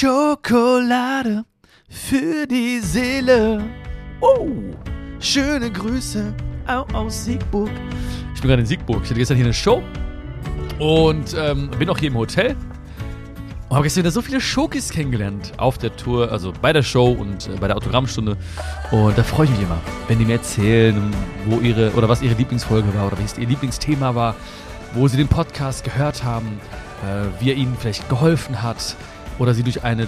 Schokolade für die Seele. Oh, schöne Grüße aus Siegburg. Ich bin gerade in Siegburg. Ich hatte gestern hier eine Show und ähm, bin auch hier im Hotel. Und habe gestern wieder so viele Schokis kennengelernt auf der Tour, also bei der Show und äh, bei der Autogrammstunde. Und da freue ich mich immer, wenn die mir erzählen, wo ihre oder was ihre Lieblingsfolge war oder was ihr Lieblingsthema war, wo sie den Podcast gehört haben, äh, wie er ihnen vielleicht geholfen hat oder sie durch eine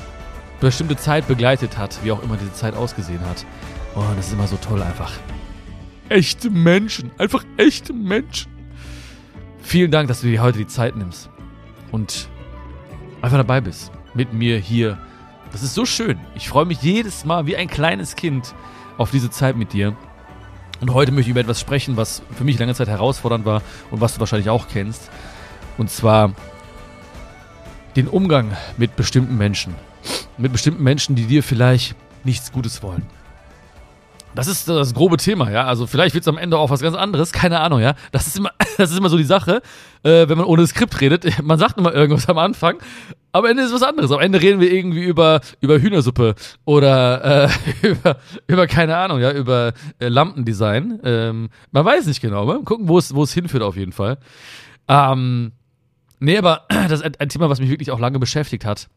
bestimmte Zeit begleitet hat, wie auch immer diese Zeit ausgesehen hat. Und das ist immer so toll einfach. Echte Menschen, einfach echte Menschen. Vielen Dank, dass du dir heute die Zeit nimmst und einfach dabei bist. Mit mir hier. Das ist so schön. Ich freue mich jedes Mal wie ein kleines Kind auf diese Zeit mit dir. Und heute möchte ich über etwas sprechen, was für mich lange Zeit herausfordernd war und was du wahrscheinlich auch kennst. Und zwar den Umgang mit bestimmten Menschen. Mit bestimmten Menschen, die dir vielleicht nichts Gutes wollen. Das ist das grobe Thema, ja. Also vielleicht wird es am Ende auch was ganz anderes, keine Ahnung, ja. Das ist immer, das ist immer so die Sache, äh, wenn man ohne Skript redet. Man sagt immer irgendwas am Anfang, am Ende ist was anderes. Am Ende reden wir irgendwie über, über Hühnersuppe oder äh, über, über, keine Ahnung, ja, über äh, Lampendesign. Ähm, man weiß nicht genau, mal gucken, wo es, wo es hinführt auf jeden Fall. Ähm, Nee, aber das ist ein Thema, was mich wirklich auch lange beschäftigt hat.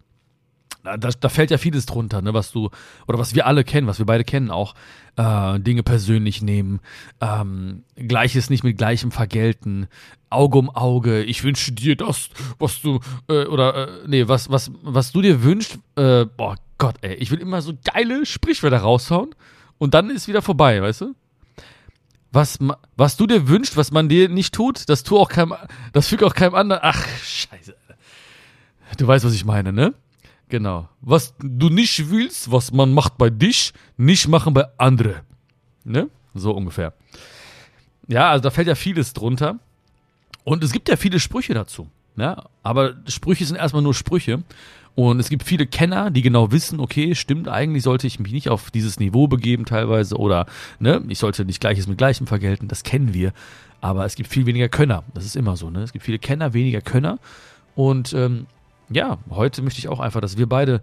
Da, da, fällt ja vieles drunter, ne, was du, oder was wir alle kennen, was wir beide kennen auch. Äh, Dinge persönlich nehmen, ähm, Gleiches nicht mit Gleichem vergelten, Auge um Auge, ich wünsche dir das, was du, äh, oder, äh, nee, was, was, was du dir wünschst, äh, boah Gott, ey, ich will immer so geile Sprichwörter raushauen und dann ist wieder vorbei, weißt du? Was, was du dir wünschst, was man dir nicht tut, das tu auch keinem, das fügt auch keinem anderen. Ach, scheiße. Du weißt, was ich meine, ne? Genau. Was du nicht willst, was man macht bei dich, nicht machen bei andere. Ne? So ungefähr. Ja, also da fällt ja vieles drunter. Und es gibt ja viele Sprüche dazu. Ja? Aber Sprüche sind erstmal nur Sprüche. Und es gibt viele Kenner, die genau wissen, okay, stimmt, eigentlich sollte ich mich nicht auf dieses Niveau begeben teilweise oder ne, ich sollte nicht Gleiches mit Gleichem vergelten, das kennen wir. Aber es gibt viel weniger Könner. Das ist immer so, ne? Es gibt viele Kenner, weniger Könner. Und ähm, ja, heute möchte ich auch einfach, dass wir beide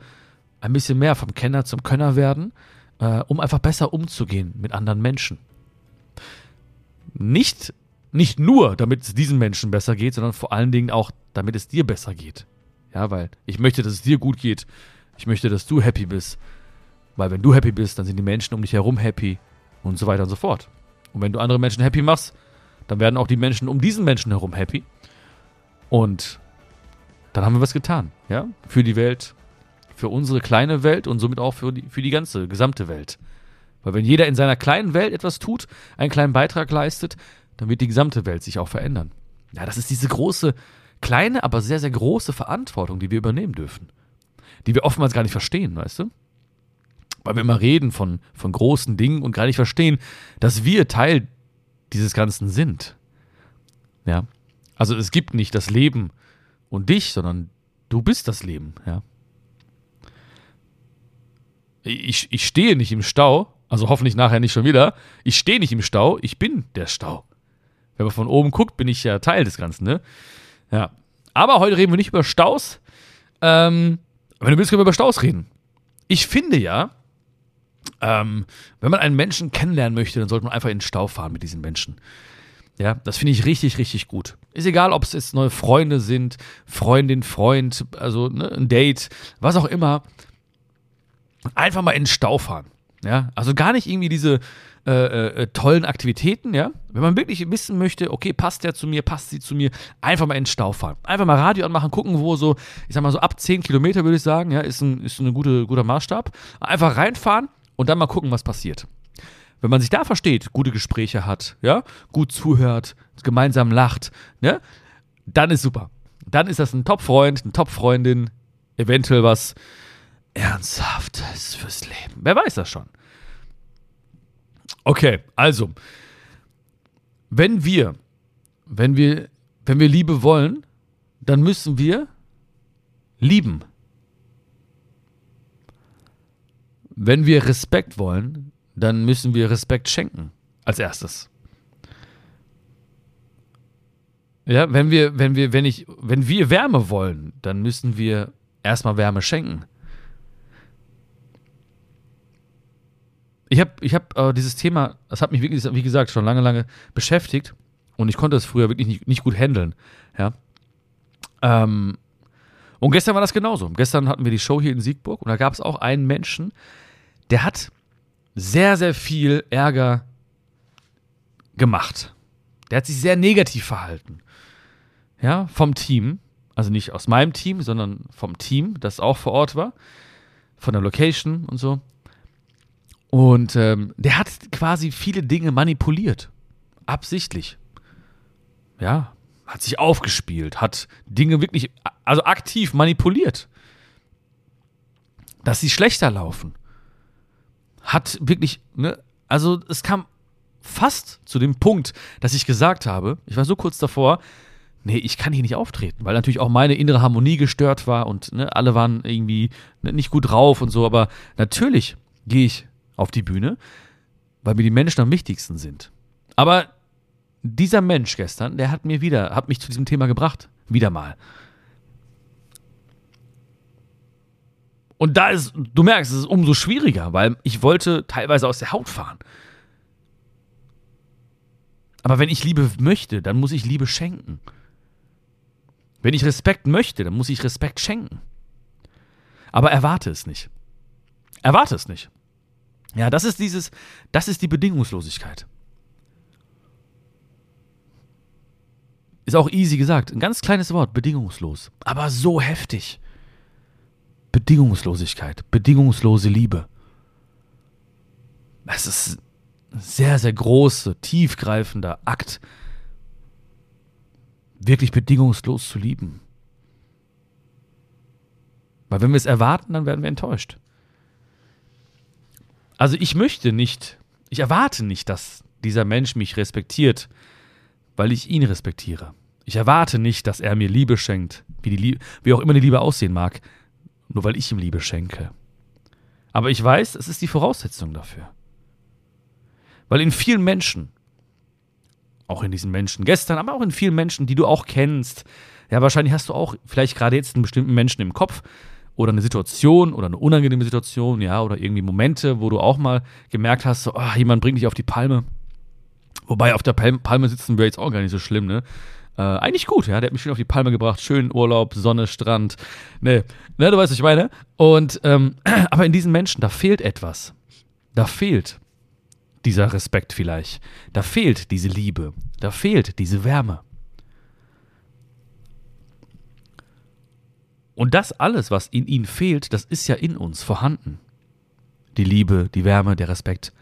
ein bisschen mehr vom Kenner zum Könner werden, äh, um einfach besser umzugehen mit anderen Menschen. Nicht, nicht nur, damit es diesen Menschen besser geht, sondern vor allen Dingen auch, damit es dir besser geht. Ja, weil ich möchte, dass es dir gut geht. Ich möchte, dass du happy bist. Weil wenn du happy bist, dann sind die Menschen um dich herum happy und so weiter und so fort. Und wenn du andere Menschen happy machst, dann werden auch die Menschen um diesen Menschen herum happy. Und dann haben wir was getan, ja? Für die Welt, für unsere kleine Welt und somit auch für die, für die ganze, gesamte Welt. Weil wenn jeder in seiner kleinen Welt etwas tut, einen kleinen Beitrag leistet, dann wird die gesamte Welt sich auch verändern. Ja, das ist diese große kleine, aber sehr, sehr große Verantwortung, die wir übernehmen dürfen. Die wir oftmals gar nicht verstehen, weißt du? Weil wir immer reden von, von großen Dingen und gar nicht verstehen, dass wir Teil dieses Ganzen sind. Ja. Also es gibt nicht das Leben und dich, sondern du bist das Leben, ja. Ich, ich stehe nicht im Stau, also hoffentlich nachher nicht schon wieder. Ich stehe nicht im Stau, ich bin der Stau. Wenn man von oben guckt, bin ich ja Teil des Ganzen, ne? Ja. Aber heute reden wir nicht über Staus. Ähm, wenn du willst, können wir über Staus reden. Ich finde ja, ähm, wenn man einen Menschen kennenlernen möchte, dann sollte man einfach in den Stau fahren mit diesen Menschen. Ja, das finde ich richtig, richtig gut. Ist egal, ob es jetzt neue Freunde sind, Freundin, Freund, also ne, ein Date, was auch immer. Einfach mal in den Stau fahren. Ja, also gar nicht irgendwie diese äh, äh, tollen Aktivitäten, ja. Wenn man wirklich wissen möchte, okay, passt der zu mir, passt sie zu mir, einfach mal in den Stau fahren. Einfach mal Radio anmachen, gucken, wo so, ich sag mal so ab 10 Kilometer würde ich sagen, ja, ist ein, ist ein gute, guter Maßstab. Einfach reinfahren und dann mal gucken, was passiert. Wenn man sich da versteht, gute Gespräche hat, ja, gut zuhört, gemeinsam lacht, ja, dann ist super. Dann ist das ein Top-Freund, eine Top-Freundin, eventuell was Ernsthaftes fürs Leben. Wer weiß das schon? Okay, also, wenn wir, wenn wir, wenn wir Liebe wollen, dann müssen wir lieben. Wenn wir Respekt wollen, dann müssen wir Respekt schenken als erstes. Ja, wenn wir, wenn wir, wenn ich, wenn wir Wärme wollen, dann müssen wir erstmal Wärme schenken. Ich habe ich hab, äh, dieses Thema, das hat mich wirklich, wie gesagt, schon lange, lange beschäftigt und ich konnte es früher wirklich nicht, nicht gut handeln. Ja. Ähm, und gestern war das genauso. Gestern hatten wir die Show hier in Siegburg und da gab es auch einen Menschen, der hat sehr, sehr viel Ärger gemacht. Der hat sich sehr negativ verhalten. Ja, vom Team. Also nicht aus meinem Team, sondern vom Team, das auch vor Ort war. Von der Location und so. Und ähm, der hat quasi viele Dinge manipuliert. Absichtlich. Ja, hat sich aufgespielt, hat Dinge wirklich, also aktiv manipuliert. Dass sie schlechter laufen. Hat wirklich, ne, also es kam fast zu dem Punkt, dass ich gesagt habe, ich war so kurz davor, nee, ich kann hier nicht auftreten, weil natürlich auch meine innere Harmonie gestört war und ne, alle waren irgendwie ne, nicht gut drauf und so, aber natürlich gehe ich auf die Bühne, weil mir die Menschen am wichtigsten sind. Aber dieser Mensch gestern, der hat mir wieder, hat mich zu diesem Thema gebracht. Wieder mal. Und da ist, du merkst, es ist umso schwieriger, weil ich wollte teilweise aus der Haut fahren. Aber wenn ich Liebe möchte, dann muss ich Liebe schenken. Wenn ich Respekt möchte, dann muss ich Respekt schenken. Aber erwarte es nicht. Erwarte es nicht. Ja, das ist dieses, das ist die Bedingungslosigkeit. Ist auch easy gesagt. Ein ganz kleines Wort, bedingungslos. Aber so heftig. Bedingungslosigkeit, bedingungslose Liebe. Es ist ein sehr, sehr großer, tiefgreifender Akt, wirklich bedingungslos zu lieben. Weil wenn wir es erwarten, dann werden wir enttäuscht. Also ich möchte nicht, ich erwarte nicht, dass dieser Mensch mich respektiert, weil ich ihn respektiere. Ich erwarte nicht, dass er mir Liebe schenkt, wie, die Liebe, wie auch immer die Liebe aussehen mag, nur weil ich ihm Liebe schenke. Aber ich weiß, es ist die Voraussetzung dafür. Weil in vielen Menschen, auch in diesen Menschen gestern, aber auch in vielen Menschen, die du auch kennst, ja, wahrscheinlich hast du auch vielleicht gerade jetzt einen bestimmten Menschen im Kopf, oder eine Situation oder eine unangenehme Situation, ja, oder irgendwie Momente, wo du auch mal gemerkt hast, so, oh, jemand bringt dich auf die Palme. Wobei auf der Palme sitzen wäre jetzt auch gar nicht so schlimm, ne? Äh, eigentlich gut, ja. Der hat mich schön auf die Palme gebracht. Schön Urlaub, Sonne, Strand. Ne, ne du weißt, was ich meine. Und, ähm, aber in diesen Menschen, da fehlt etwas. Da fehlt dieser Respekt vielleicht. Da fehlt diese Liebe. Da fehlt diese Wärme. Und das alles, was in ihnen fehlt, das ist ja in uns vorhanden. Die Liebe, die Wärme, der Respekt.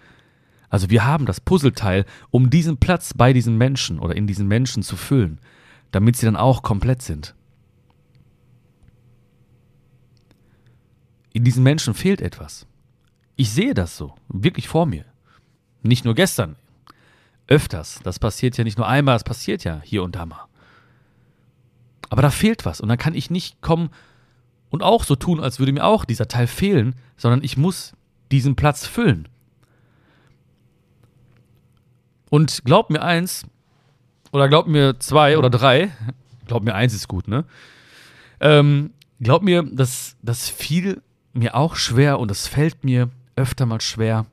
Also wir haben das Puzzleteil, um diesen Platz bei diesen Menschen oder in diesen Menschen zu füllen, damit sie dann auch komplett sind. In diesen Menschen fehlt etwas. Ich sehe das so, wirklich vor mir. Nicht nur gestern, öfters. Das passiert ja nicht nur einmal, es passiert ja hier und da mal. Aber da fehlt was und dann kann ich nicht kommen und auch so tun, als würde mir auch dieser Teil fehlen, sondern ich muss diesen Platz füllen. Und glaub mir eins, oder glaub mir zwei oder drei, glaub mir eins ist gut, ne? Ähm, glaub mir, das, das fiel mir auch schwer und das fällt mir öfter mal schwer.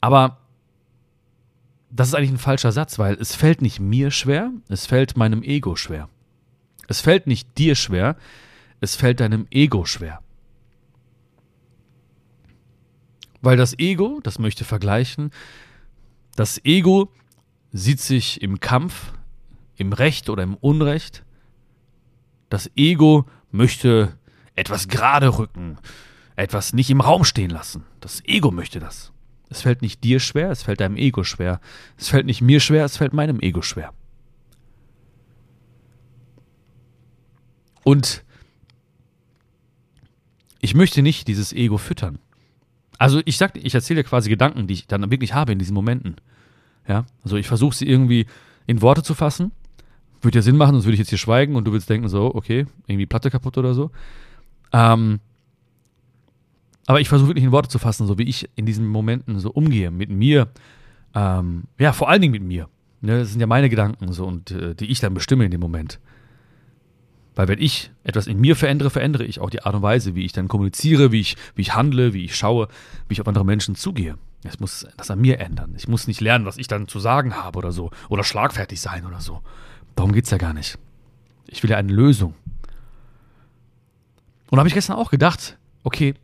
Aber das ist eigentlich ein falscher Satz, weil es fällt nicht mir schwer, es fällt meinem Ego schwer. Es fällt nicht dir schwer, es fällt deinem Ego schwer. Weil das Ego, das möchte vergleichen, das Ego sieht sich im Kampf, im Recht oder im Unrecht. Das Ego möchte etwas gerade rücken, etwas nicht im Raum stehen lassen. Das Ego möchte das. Es fällt nicht dir schwer, es fällt deinem Ego schwer. Es fällt nicht mir schwer, es fällt meinem Ego schwer. Und ich möchte nicht dieses Ego füttern. Also ich sag, ich erzähle dir quasi Gedanken, die ich dann wirklich habe in diesen Momenten. Ja, also ich versuche sie irgendwie in Worte zu fassen. Würde ja Sinn machen, sonst würde ich jetzt hier schweigen und du willst denken so, okay, irgendwie Platte kaputt oder so. Ähm, aber ich versuche wirklich in Worte zu fassen, so wie ich in diesen Momenten so umgehe mit mir. Ähm, ja, vor allen Dingen mit mir. Ne, das sind ja meine Gedanken so und äh, die ich dann bestimme in dem Moment. Weil wenn ich etwas in mir verändere, verändere ich auch die Art und Weise, wie ich dann kommuniziere, wie ich, wie ich handle, wie ich schaue, wie ich auf andere Menschen zugehe. Es muss das an mir ändern. Ich muss nicht lernen, was ich dann zu sagen habe oder so. Oder schlagfertig sein oder so. Darum geht es ja gar nicht. Ich will ja eine Lösung. Und da habe ich gestern auch gedacht, okay,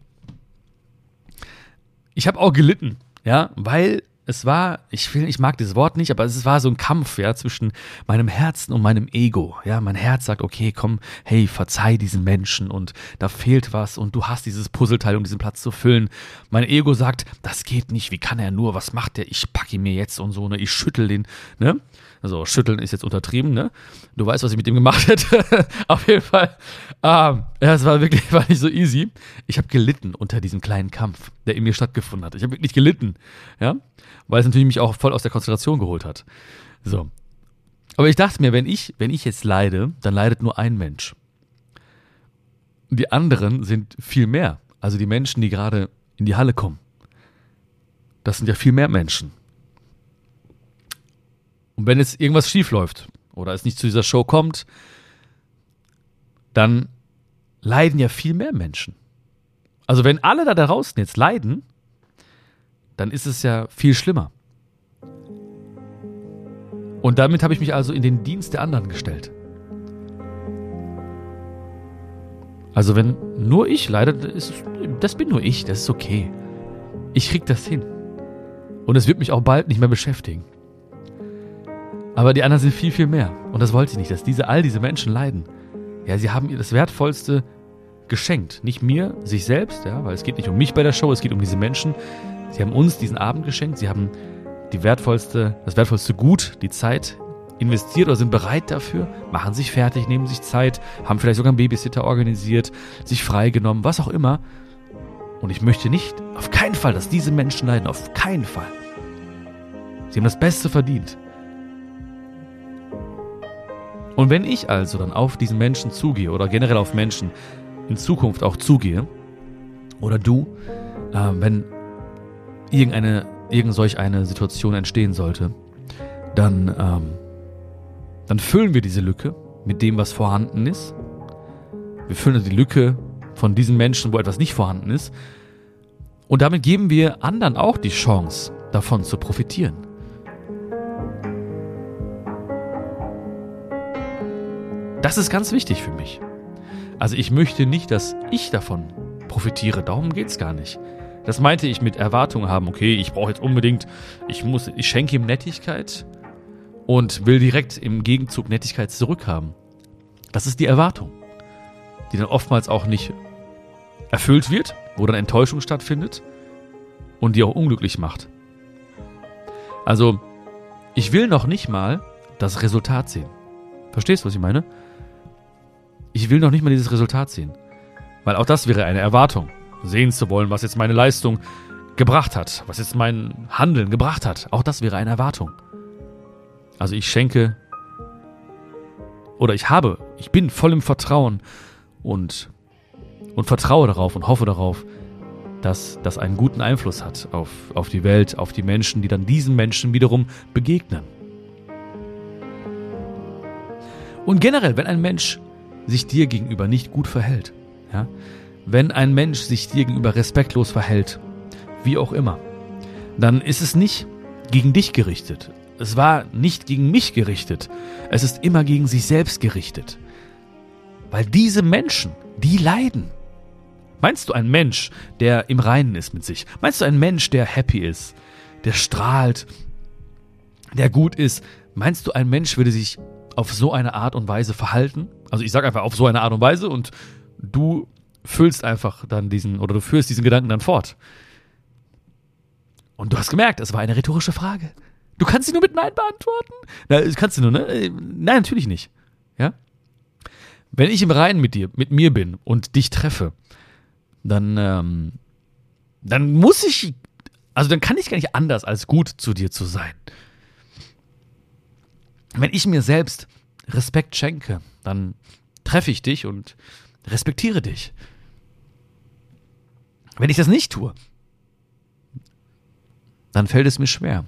ich habe auch gelitten, ja, weil es war, ich will, ich mag dieses Wort nicht, aber es war so ein Kampf, ja, zwischen meinem Herzen und meinem Ego. Ja, mein Herz sagt, okay, komm, hey, verzeih diesen Menschen und da fehlt was und du hast dieses Puzzleteil, um diesen Platz zu füllen. Mein Ego sagt, das geht nicht, wie kann er nur, was macht der? Ich packe ihn mir jetzt und so, ne, ich schüttel den, ne? Also schütteln ist jetzt untertrieben, ne? Du weißt, was ich mit dem gemacht hätte. Auf jeden Fall. Ähm, ja, es war wirklich war nicht so easy. Ich habe gelitten unter diesem kleinen Kampf, der in mir stattgefunden hat. Ich habe wirklich gelitten, ja, weil es natürlich mich auch voll aus der Konzentration geholt hat. So. Aber ich dachte mir, wenn ich, wenn ich jetzt leide, dann leidet nur ein Mensch. Die anderen sind viel mehr. Also die Menschen, die gerade in die Halle kommen. Das sind ja viel mehr Menschen. Und wenn jetzt irgendwas schief läuft oder es nicht zu dieser Show kommt, dann leiden ja viel mehr Menschen. Also wenn alle da draußen jetzt leiden, dann ist es ja viel schlimmer. Und damit habe ich mich also in den Dienst der anderen gestellt. Also wenn nur ich leide, das, bin nur ich, das ist okay. Ich krieg das hin. Und es wird mich auch bald nicht mehr beschäftigen. Aber die anderen sind viel, viel mehr. Und das wollte ich nicht, dass diese, all diese Menschen leiden. Ja, sie haben ihr das Wertvollste geschenkt. Nicht mir, sich selbst, ja, weil es geht nicht um mich bei der Show, es geht um diese Menschen. Sie haben uns diesen Abend geschenkt, sie haben die wertvollste, das wertvollste Gut, die Zeit investiert oder sind bereit dafür, machen sich fertig, nehmen sich Zeit, haben vielleicht sogar einen Babysitter organisiert, sich freigenommen, was auch immer. Und ich möchte nicht, auf keinen Fall, dass diese Menschen leiden, auf keinen Fall. Sie haben das Beste verdient. Und wenn ich also dann auf diesen Menschen zugehe oder generell auf Menschen in Zukunft auch zugehe, oder du, äh, wenn irgendeine, irgend solch eine Situation entstehen sollte, dann, ähm, dann füllen wir diese Lücke mit dem, was vorhanden ist. Wir füllen also die Lücke von diesen Menschen, wo etwas nicht vorhanden ist. Und damit geben wir anderen auch die Chance, davon zu profitieren. Das ist ganz wichtig für mich. Also ich möchte nicht, dass ich davon profitiere. Darum geht es gar nicht. Das meinte ich mit Erwartungen haben. Okay, ich brauche jetzt unbedingt, ich muss, ich schenke ihm Nettigkeit und will direkt im Gegenzug Nettigkeit zurückhaben. Das ist die Erwartung, die dann oftmals auch nicht erfüllt wird, wo dann Enttäuschung stattfindet und die auch unglücklich macht. Also, ich will noch nicht mal das Resultat sehen. Verstehst du, was ich meine? Ich will noch nicht mal dieses Resultat sehen. Weil auch das wäre eine Erwartung. Sehen zu wollen, was jetzt meine Leistung gebracht hat, was jetzt mein Handeln gebracht hat. Auch das wäre eine Erwartung. Also ich schenke oder ich habe, ich bin voll im Vertrauen und, und vertraue darauf und hoffe darauf, dass das einen guten Einfluss hat auf, auf die Welt, auf die Menschen, die dann diesen Menschen wiederum begegnen. Und generell, wenn ein Mensch sich dir gegenüber nicht gut verhält, ja, wenn ein Mensch sich dir gegenüber respektlos verhält, wie auch immer, dann ist es nicht gegen dich gerichtet. Es war nicht gegen mich gerichtet. Es ist immer gegen sich selbst gerichtet. Weil diese Menschen, die leiden. Meinst du ein Mensch, der im Reinen ist mit sich? Meinst du ein Mensch, der happy ist, der strahlt, der gut ist? Meinst du ein Mensch würde sich auf so eine Art und Weise verhalten? Also ich sage einfach auf so eine Art und Weise und du füllst einfach dann diesen oder du führst diesen Gedanken dann fort. Und du hast gemerkt, es war eine rhetorische Frage. Du kannst sie nur mit Nein beantworten? Na, kannst du nur, ne? Äh, nein, natürlich nicht. Ja? Wenn ich im Reinen mit dir, mit mir bin und dich treffe, dann, ähm, dann muss ich, also dann kann ich gar nicht anders, als gut zu dir zu sein. Wenn ich mir selbst Respekt schenke, dann treffe ich dich und respektiere dich. Wenn ich das nicht tue, dann fällt es mir schwer.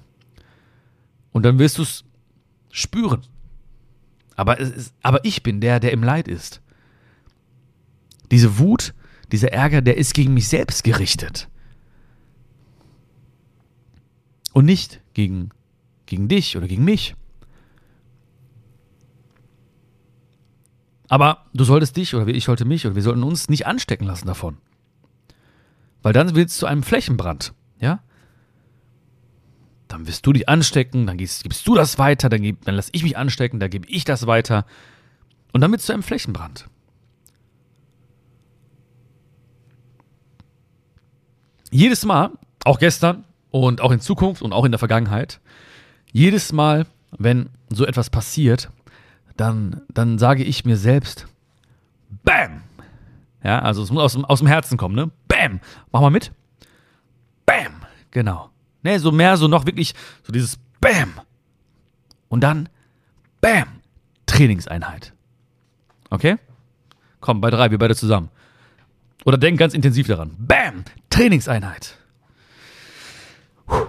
Und dann wirst du es spüren. Aber, ist, aber ich bin der, der im Leid ist. Diese Wut, dieser Ärger, der ist gegen mich selbst gerichtet. Und nicht gegen, gegen dich oder gegen mich. Aber du solltest dich oder ich sollte mich oder wir sollten uns nicht anstecken lassen davon. Weil dann wird es zu einem Flächenbrand. Ja? Dann wirst du dich anstecken, dann gibst, gibst du das weiter, dann, dann lass ich mich anstecken, dann gebe ich das weiter. Und dann wird es zu einem Flächenbrand. Jedes Mal, auch gestern und auch in Zukunft und auch in der Vergangenheit, jedes Mal, wenn so etwas passiert, dann, dann sage ich mir selbst, Bam! Ja, also es muss aus, aus dem Herzen kommen, ne? Bam! Mach mal mit. Bam! Genau. Ne, so mehr so noch wirklich so dieses Bam! Und dann Bam! Trainingseinheit. Okay? Komm, bei drei, wir beide zusammen. Oder denk ganz intensiv daran. Bam! Trainingseinheit. Puh.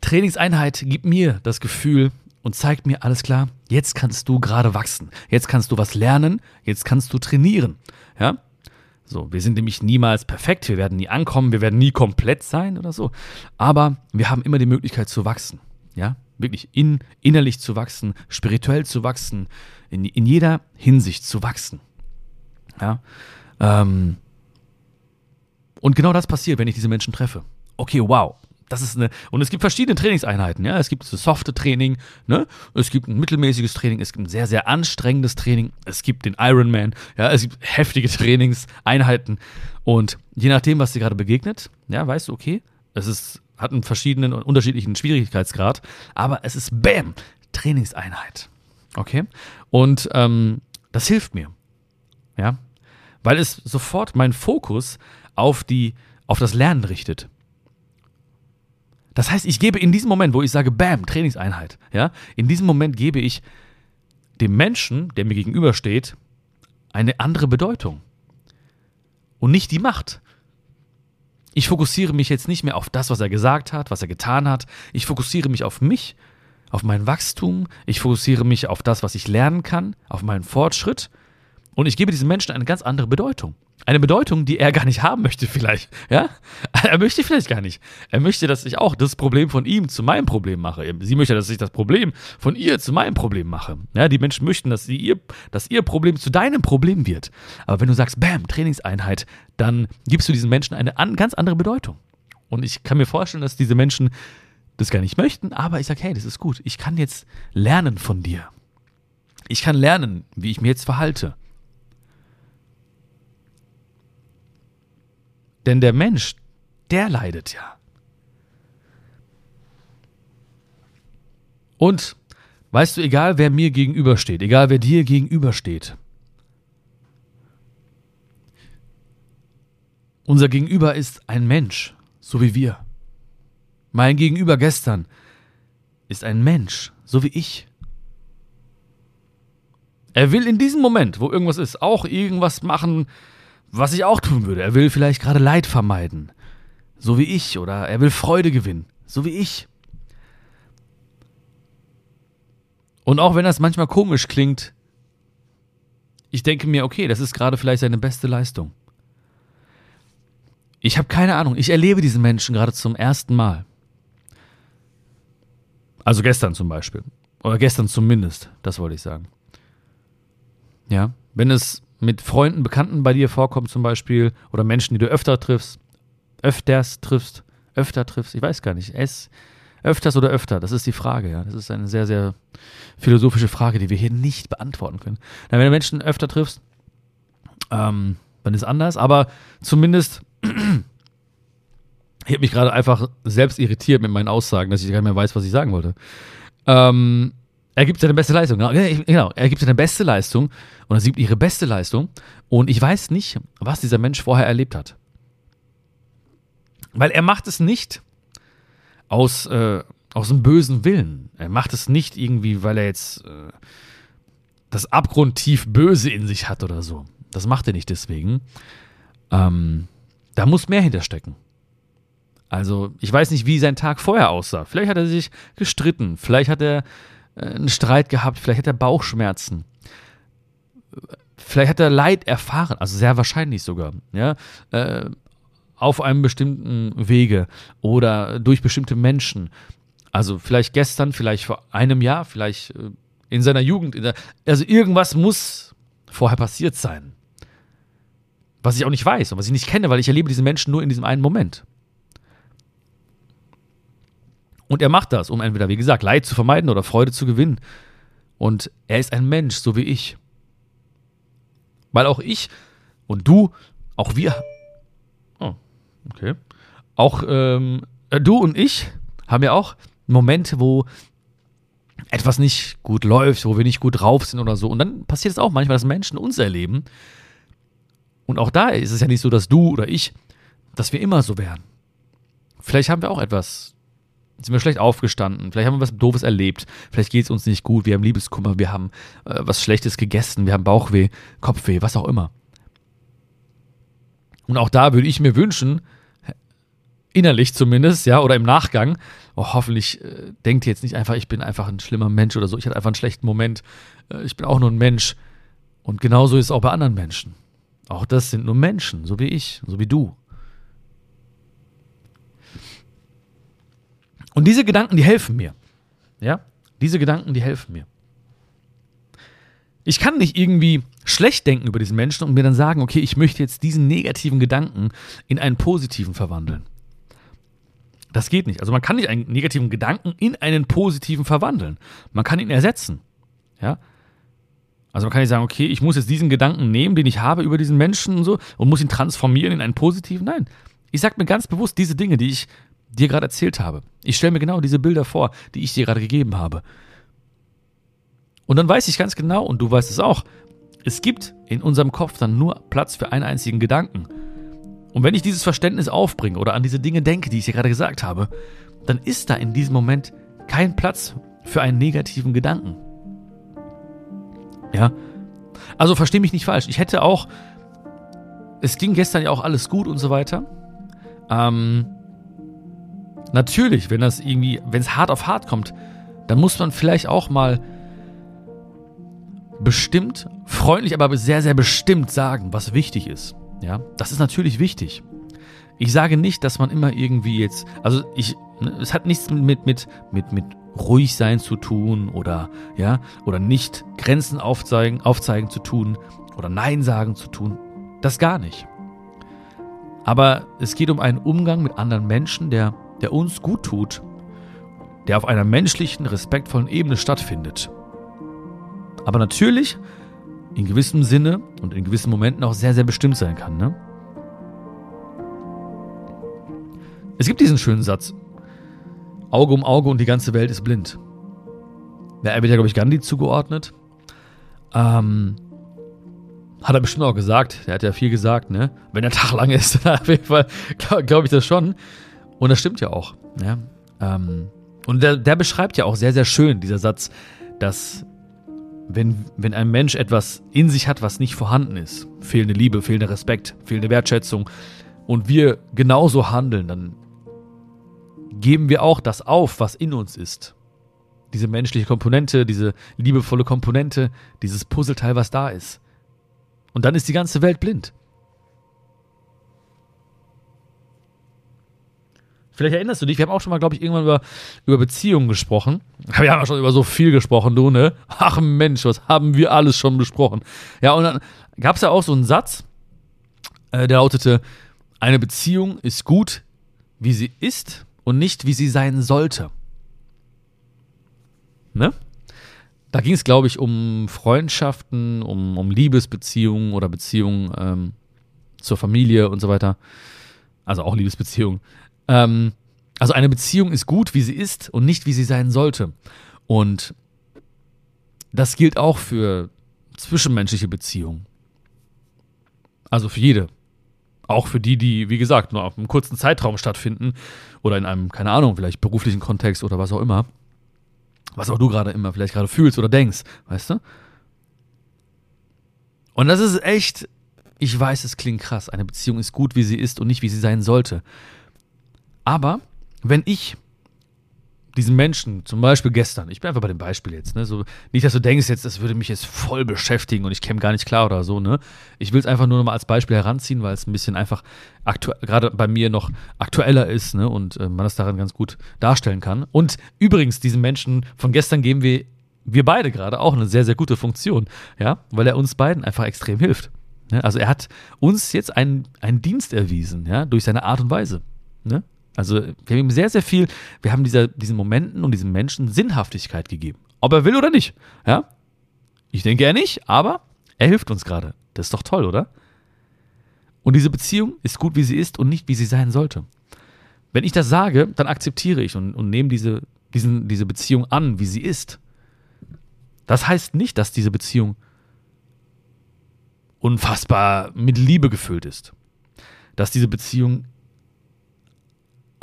Trainingseinheit gibt mir das Gefühl, und zeigt mir, alles klar, jetzt kannst du gerade wachsen. Jetzt kannst du was lernen, jetzt kannst du trainieren. Ja? So, wir sind nämlich niemals perfekt, wir werden nie ankommen, wir werden nie komplett sein oder so. Aber wir haben immer die Möglichkeit zu wachsen. Ja? Wirklich in, innerlich zu wachsen, spirituell zu wachsen, in, in jeder Hinsicht zu wachsen. Ja? Ähm, und genau das passiert, wenn ich diese Menschen treffe. Okay, wow, das ist eine, und es gibt verschiedene Trainingseinheiten, ja. Es gibt so softe Training, ne? Es gibt ein mittelmäßiges Training, es gibt ein sehr, sehr anstrengendes Training, es gibt den Ironman, ja, es gibt heftige Trainingseinheiten. Und je nachdem, was dir gerade begegnet, ja, weißt du, okay, es ist, hat einen verschiedenen und unterschiedlichen Schwierigkeitsgrad, aber es ist BÄM, Trainingseinheit. Okay? Und ähm, das hilft mir. Ja. Weil es sofort meinen Fokus auf die, auf das Lernen richtet. Das heißt, ich gebe in diesem Moment, wo ich sage, Bam, Trainingseinheit, ja, in diesem Moment gebe ich dem Menschen, der mir gegenübersteht, eine andere Bedeutung. Und nicht die Macht. Ich fokussiere mich jetzt nicht mehr auf das, was er gesagt hat, was er getan hat. Ich fokussiere mich auf mich, auf mein Wachstum. Ich fokussiere mich auf das, was ich lernen kann, auf meinen Fortschritt. Und ich gebe diesem Menschen eine ganz andere Bedeutung. Eine Bedeutung, die er gar nicht haben möchte, vielleicht. Ja? Er möchte vielleicht gar nicht. Er möchte, dass ich auch das Problem von ihm zu meinem Problem mache. Sie möchte, dass ich das Problem von ihr zu meinem Problem mache. Ja, die Menschen möchten, dass, sie ihr, dass ihr Problem zu deinem Problem wird. Aber wenn du sagst, Bam, Trainingseinheit, dann gibst du diesen Menschen eine an, ganz andere Bedeutung. Und ich kann mir vorstellen, dass diese Menschen das gar nicht möchten, aber ich sage, hey, das ist gut. Ich kann jetzt lernen von dir. Ich kann lernen, wie ich mir jetzt verhalte. Denn der Mensch, der leidet ja. Und weißt du, egal wer mir gegenübersteht, egal wer dir gegenübersteht, unser Gegenüber ist ein Mensch, so wie wir. Mein Gegenüber gestern ist ein Mensch, so wie ich. Er will in diesem Moment, wo irgendwas ist, auch irgendwas machen, was ich auch tun würde. Er will vielleicht gerade Leid vermeiden. So wie ich. Oder er will Freude gewinnen. So wie ich. Und auch wenn das manchmal komisch klingt, ich denke mir, okay, das ist gerade vielleicht seine beste Leistung. Ich habe keine Ahnung. Ich erlebe diesen Menschen gerade zum ersten Mal. Also gestern zum Beispiel. Oder gestern zumindest, das wollte ich sagen. Ja, wenn es mit Freunden, Bekannten bei dir vorkommt zum Beispiel oder Menschen, die du öfter triffst, öfters triffst, öfter triffst, ich weiß gar nicht, es, öfters oder öfter, das ist die Frage, ja. Das ist eine sehr, sehr philosophische Frage, die wir hier nicht beantworten können. Na, wenn du Menschen öfter triffst, ähm, dann ist anders, aber zumindest, ich habe mich gerade einfach selbst irritiert mit meinen Aussagen, dass ich gar nicht mehr weiß, was ich sagen wollte. Ähm, er gibt seine beste Leistung. Genau, er gibt seine beste Leistung und er sieht ihre beste Leistung. Und ich weiß nicht, was dieser Mensch vorher erlebt hat. Weil er macht es nicht aus, äh, aus einem bösen Willen. Er macht es nicht irgendwie, weil er jetzt äh, das abgrundtief Böse in sich hat oder so. Das macht er nicht deswegen. Ähm, da muss mehr hinterstecken. Also, ich weiß nicht, wie sein Tag vorher aussah. Vielleicht hat er sich gestritten. Vielleicht hat er einen Streit gehabt, vielleicht hat er Bauchschmerzen. vielleicht hat er Leid erfahren, also sehr wahrscheinlich sogar, ja, äh, auf einem bestimmten Wege oder durch bestimmte Menschen. Also vielleicht gestern, vielleicht vor einem Jahr, vielleicht äh, in seiner Jugend. Also irgendwas muss vorher passiert sein. Was ich auch nicht weiß und was ich nicht kenne, weil ich erlebe diese Menschen nur in diesem einen Moment. Und er macht das, um entweder, wie gesagt, Leid zu vermeiden oder Freude zu gewinnen. Und er ist ein Mensch, so wie ich. Weil auch ich und du, auch wir, oh, okay, auch ähm, du und ich haben ja auch Momente, wo etwas nicht gut läuft, wo wir nicht gut drauf sind oder so. Und dann passiert es auch manchmal, dass Menschen uns erleben. Und auch da ist es ja nicht so, dass du oder ich, dass wir immer so wären. Vielleicht haben wir auch etwas, sind wir schlecht aufgestanden, vielleicht haben wir was Doofes erlebt, vielleicht geht es uns nicht gut, wir haben Liebeskummer, wir haben äh, was Schlechtes gegessen, wir haben Bauchweh, Kopfweh, was auch immer. Und auch da würde ich mir wünschen, innerlich zumindest, ja, oder im Nachgang, oh, hoffentlich äh, denkt ihr jetzt nicht einfach, ich bin einfach ein schlimmer Mensch oder so, ich hatte einfach einen schlechten Moment, äh, ich bin auch nur ein Mensch. Und genauso ist es auch bei anderen Menschen. Auch das sind nur Menschen, so wie ich, so wie du. Und diese Gedanken, die helfen mir. Ja? Diese Gedanken, die helfen mir. Ich kann nicht irgendwie schlecht denken über diesen Menschen und mir dann sagen, okay, ich möchte jetzt diesen negativen Gedanken in einen positiven verwandeln. Das geht nicht. Also man kann nicht einen negativen Gedanken in einen positiven verwandeln. Man kann ihn ersetzen. Ja? Also man kann nicht sagen, okay, ich muss jetzt diesen Gedanken nehmen, den ich habe über diesen Menschen und so und muss ihn transformieren in einen positiven. Nein. Ich sage mir ganz bewusst diese Dinge, die ich dir gerade erzählt habe. Ich stelle mir genau diese Bilder vor, die ich dir gerade gegeben habe. Und dann weiß ich ganz genau, und du weißt es auch, es gibt in unserem Kopf dann nur Platz für einen einzigen Gedanken. Und wenn ich dieses Verständnis aufbringe oder an diese Dinge denke, die ich dir gerade gesagt habe, dann ist da in diesem Moment kein Platz für einen negativen Gedanken. Ja? Also verstehe mich nicht falsch. Ich hätte auch, es ging gestern ja auch alles gut und so weiter. Ähm, natürlich, wenn das irgendwie, wenn es hart auf hart kommt, dann muss man vielleicht auch mal bestimmt, freundlich, aber sehr, sehr bestimmt sagen, was wichtig ist. Ja, das ist natürlich wichtig. Ich sage nicht, dass man immer irgendwie jetzt, also ich, ne, es hat nichts mit, mit, mit, mit ruhig sein zu tun oder, ja, oder nicht Grenzen aufzeigen, aufzeigen zu tun oder Nein sagen zu tun. Das gar nicht. Aber es geht um einen Umgang mit anderen Menschen, der, der uns gut tut, der auf einer menschlichen, respektvollen Ebene stattfindet. Aber natürlich in gewissem Sinne und in gewissen Momenten auch sehr, sehr bestimmt sein kann. Ne? Es gibt diesen schönen Satz. Auge um Auge und die ganze Welt ist blind. Ja, er wird ja, glaube ich, Gandhi zugeordnet. Ähm, hat er bestimmt auch gesagt. Er hat ja viel gesagt, ne? Wenn der Tag lang ist, auf jeden Fall glaube glaub ich das schon. Und das stimmt ja auch. Ja? Ähm, und der, der beschreibt ja auch sehr, sehr schön, dieser Satz, dass wenn, wenn ein Mensch etwas in sich hat, was nicht vorhanden ist, fehlende Liebe, fehlender Respekt, fehlende Wertschätzung, und wir genauso handeln, dann geben wir auch das auf, was in uns ist. Diese menschliche Komponente, diese liebevolle Komponente, dieses Puzzleteil, was da ist. Und dann ist die ganze Welt blind. Vielleicht erinnerst du dich, wir haben auch schon mal, glaube ich, irgendwann über, über Beziehungen gesprochen. Wir haben ja schon über so viel gesprochen, du, ne? Ach Mensch, was haben wir alles schon besprochen. Ja, und dann gab es ja auch so einen Satz, äh, der lautete, eine Beziehung ist gut, wie sie ist und nicht, wie sie sein sollte. Ne? Da ging es, glaube ich, um Freundschaften, um, um Liebesbeziehungen oder Beziehungen ähm, zur Familie und so weiter. Also auch Liebesbeziehungen. Ähm, also eine Beziehung ist gut, wie sie ist und nicht, wie sie sein sollte. Und das gilt auch für zwischenmenschliche Beziehungen. Also für jede. Auch für die, die, wie gesagt, nur auf einem kurzen Zeitraum stattfinden oder in einem, keine Ahnung, vielleicht beruflichen Kontext oder was auch immer. Was auch du gerade immer vielleicht gerade fühlst oder denkst, weißt du? Und das ist echt, ich weiß, es klingt krass. Eine Beziehung ist gut, wie sie ist und nicht, wie sie sein sollte. Aber wenn ich diesen Menschen, zum Beispiel gestern, ich bin einfach bei dem Beispiel jetzt, ne, so, nicht, dass du denkst jetzt, das würde mich jetzt voll beschäftigen und ich käme gar nicht klar oder so, ne. Ich will es einfach nur noch mal als Beispiel heranziehen, weil es ein bisschen einfach gerade bei mir noch aktueller ist, ne, und äh, man das daran ganz gut darstellen kann. Und übrigens, diesen Menschen von gestern geben wir, wir beide gerade auch eine sehr, sehr gute Funktion, ja, weil er uns beiden einfach extrem hilft. Ne? Also er hat uns jetzt einen, einen Dienst erwiesen, ja, durch seine Art und Weise, ne. Also wir haben ihm sehr, sehr viel, wir haben dieser, diesen Momenten und diesen Menschen Sinnhaftigkeit gegeben. Ob er will oder nicht. Ja? Ich denke er nicht, aber er hilft uns gerade. Das ist doch toll, oder? Und diese Beziehung ist gut, wie sie ist und nicht, wie sie sein sollte. Wenn ich das sage, dann akzeptiere ich und, und nehme diese, diesen, diese Beziehung an, wie sie ist. Das heißt nicht, dass diese Beziehung unfassbar mit Liebe gefüllt ist. Dass diese Beziehung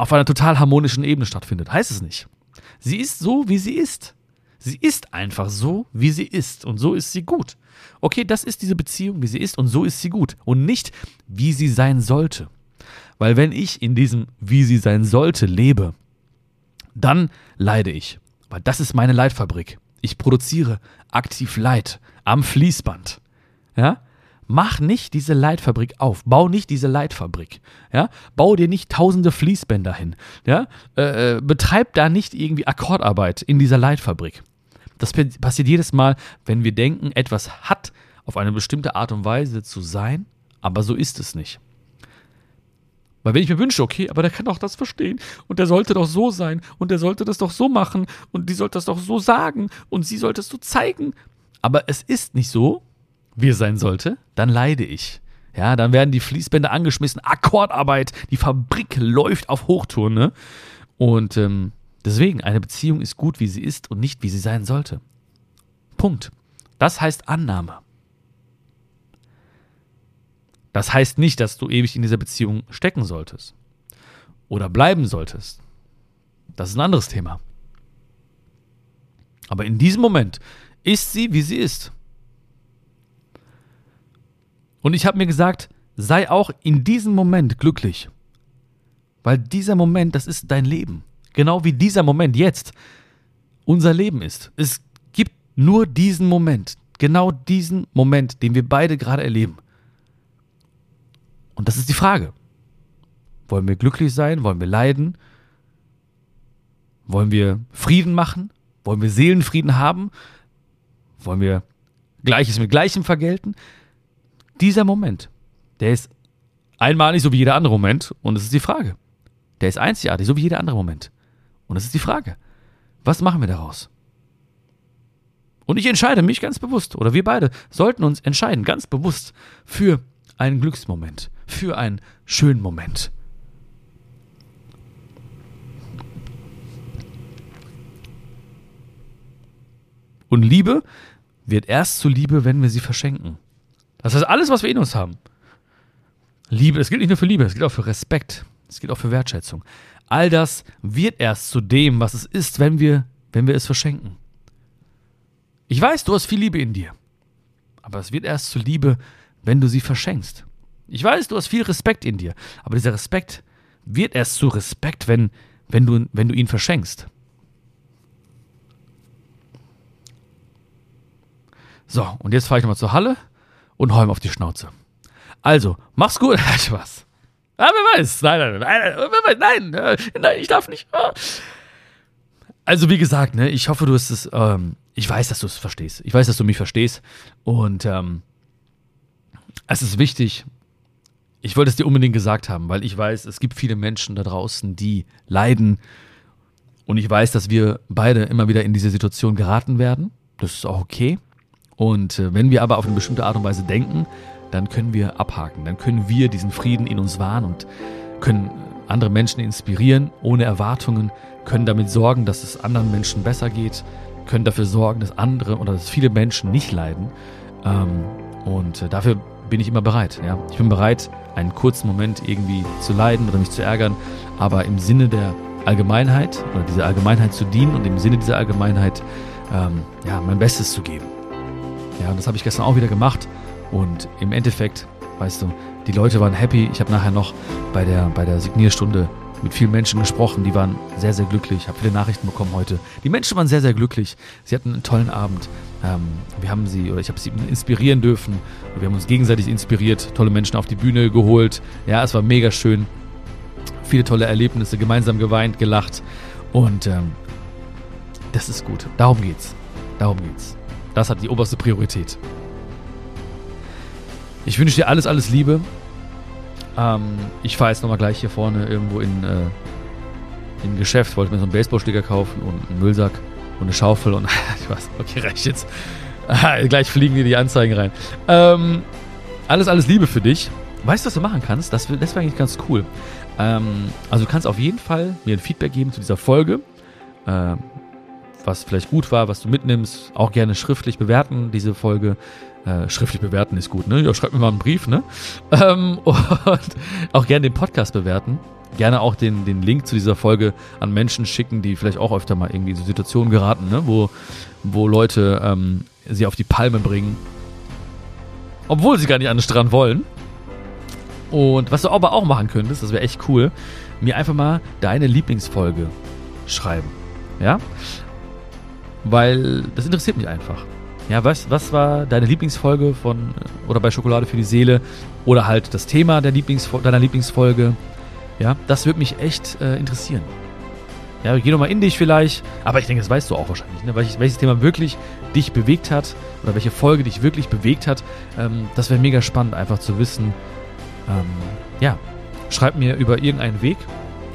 auf einer total harmonischen Ebene stattfindet. Heißt es nicht. Sie ist so, wie sie ist. Sie ist einfach so, wie sie ist. Und so ist sie gut. Okay, das ist diese Beziehung, wie sie ist. Und so ist sie gut. Und nicht, wie sie sein sollte. Weil wenn ich in diesem, wie sie sein sollte, lebe, dann leide ich. Weil das ist meine Leitfabrik. Ich produziere aktiv Leid am Fließband. Ja? Mach nicht diese Leitfabrik auf. Bau nicht diese Leitfabrik. Ja? Bau dir nicht tausende Fließbänder hin. Ja? Äh, äh betreib da nicht irgendwie Akkordarbeit in dieser Leitfabrik. Das passiert jedes Mal, wenn wir denken, etwas hat auf eine bestimmte Art und Weise zu sein, aber so ist es nicht. Weil wenn ich mir wünsche, okay, aber der kann doch das verstehen und der sollte doch so sein und der sollte das doch so machen und die sollte das doch so sagen und sie sollte es so zeigen, aber es ist nicht so, es sein sollte, dann leide ich. Ja, dann werden die Fließbänder angeschmissen, Akkordarbeit, die Fabrik läuft auf Hochtouren. Ne? Und ähm, deswegen, eine Beziehung ist gut, wie sie ist und nicht, wie sie sein sollte. Punkt. Das heißt Annahme. Das heißt nicht, dass du ewig in dieser Beziehung stecken solltest oder bleiben solltest. Das ist ein anderes Thema. Aber in diesem Moment ist sie, wie sie ist. Und ich habe mir gesagt, sei auch in diesem Moment glücklich. Weil dieser Moment, das ist dein Leben. Genau wie dieser Moment jetzt unser Leben ist. Es gibt nur diesen Moment. Genau diesen Moment, den wir beide gerade erleben. Und das ist die Frage. Wollen wir glücklich sein? Wollen wir leiden? Wollen wir Frieden machen? Wollen wir Seelenfrieden haben? Wollen wir Gleiches mit Gleichem vergelten? Dieser Moment, der ist einmalig, so wie jeder andere Moment. Und es ist die Frage. Der ist einzigartig, so wie jeder andere Moment. Und es ist die Frage. Was machen wir daraus? Und ich entscheide mich ganz bewusst, oder wir beide sollten uns entscheiden, ganz bewusst, für einen Glücksmoment, für einen schönen Moment. Und Liebe wird erst zu Liebe, wenn wir sie verschenken. Das heißt, alles, was wir in uns haben, Liebe, es gilt nicht nur für Liebe, es gilt auch für Respekt, es gilt auch für Wertschätzung. All das wird erst zu dem, was es ist, wenn wir, wenn wir es verschenken. Ich weiß, du hast viel Liebe in dir, aber es wird erst zu Liebe, wenn du sie verschenkst. Ich weiß, du hast viel Respekt in dir, aber dieser Respekt wird erst zu Respekt, wenn, wenn, du, wenn du ihn verschenkst. So, und jetzt fahre ich nochmal zur Halle und hau ihm auf die Schnauze. Also, mach's gut. Spaß. Ah, wer weiß. Nein, nein, nein, nein, nein, äh, nein, ich darf nicht. Ah. Also, wie gesagt, ne, ich hoffe, du hast es, ähm, ich weiß, dass du es verstehst. Ich weiß, dass du mich verstehst. Und ähm, es ist wichtig, ich wollte es dir unbedingt gesagt haben, weil ich weiß, es gibt viele Menschen da draußen, die leiden. Und ich weiß, dass wir beide immer wieder in diese Situation geraten werden. Das ist auch okay. Und äh, wenn wir aber auf eine bestimmte Art und Weise denken, dann können wir abhaken, dann können wir diesen Frieden in uns wahren und können andere Menschen inspirieren, ohne Erwartungen, können damit sorgen, dass es anderen Menschen besser geht, können dafür sorgen, dass andere oder dass viele Menschen nicht leiden. Ähm, und äh, dafür bin ich immer bereit. Ich bin bereit, einen kurzen Moment irgendwie zu leiden oder mich zu ärgern, aber im Sinne der Allgemeinheit oder dieser Allgemeinheit zu dienen und im Sinne dieser Allgemeinheit ähm, ja, mein Bestes zu geben. Ja, und das habe ich gestern auch wieder gemacht. Und im Endeffekt, weißt du, die Leute waren happy. Ich habe nachher noch bei der, bei der Signierstunde mit vielen Menschen gesprochen, die waren sehr, sehr glücklich. Ich habe viele Nachrichten bekommen heute. Die Menschen waren sehr, sehr glücklich. Sie hatten einen tollen Abend. Ähm, wir haben sie, oder ich habe sie inspirieren dürfen. Wir haben uns gegenseitig inspiriert, tolle Menschen auf die Bühne geholt. Ja, es war mega schön. Viele tolle Erlebnisse, gemeinsam geweint, gelacht. Und ähm, das ist gut. Darum geht's. Darum geht's. Das hat die oberste Priorität. Ich wünsche dir alles, alles Liebe. Ähm, ich fahre jetzt nochmal gleich hier vorne irgendwo in, äh, in ein Geschäft, wollte mir so einen Baseballschläger kaufen und einen Müllsack und eine Schaufel und ich weiß, okay, reicht jetzt. gleich fliegen dir die Anzeigen rein. Ähm, alles, alles Liebe für dich. Weißt du, was du machen kannst? Das, das wäre eigentlich ganz cool. Ähm, also du kannst auf jeden Fall mir ein Feedback geben zu dieser Folge. Ähm, was vielleicht gut war, was du mitnimmst. Auch gerne schriftlich bewerten, diese Folge. Äh, schriftlich bewerten ist gut, ne? Ja, schreib mir mal einen Brief, ne? Ähm, und auch gerne den Podcast bewerten. Gerne auch den, den Link zu dieser Folge an Menschen schicken, die vielleicht auch öfter mal irgendwie in so Situationen geraten, ne? Wo, wo Leute ähm, sie auf die Palme bringen. Obwohl sie gar nicht an den Strand wollen. Und was du aber auch machen könntest, das wäre echt cool, mir einfach mal deine Lieblingsfolge schreiben. Ja? Weil das interessiert mich einfach. Ja, was, was war deine Lieblingsfolge von oder bei Schokolade für die Seele oder halt das Thema der Lieblingsfo deiner Lieblingsfolge? Ja, das würde mich echt äh, interessieren. Ja, geh nochmal in dich vielleicht, aber ich denke, das weißt du auch wahrscheinlich, ne? welches, welches Thema wirklich dich bewegt hat oder welche Folge dich wirklich bewegt hat. Ähm, das wäre mega spannend, einfach zu wissen. Ähm, ja, schreib mir über irgendeinen Weg,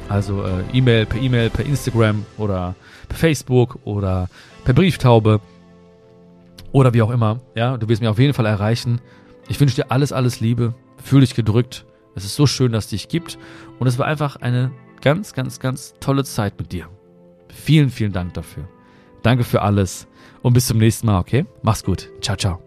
also äh, E-Mail, per E-Mail, per Instagram oder per Facebook oder per Brieftaube oder wie auch immer. Ja, du wirst mich auf jeden Fall erreichen. Ich wünsche dir alles, alles Liebe. Fühl dich gedrückt. Es ist so schön, dass es dich gibt. Und es war einfach eine ganz, ganz, ganz tolle Zeit mit dir. Vielen, vielen Dank dafür. Danke für alles. Und bis zum nächsten Mal, okay? Mach's gut. Ciao, ciao.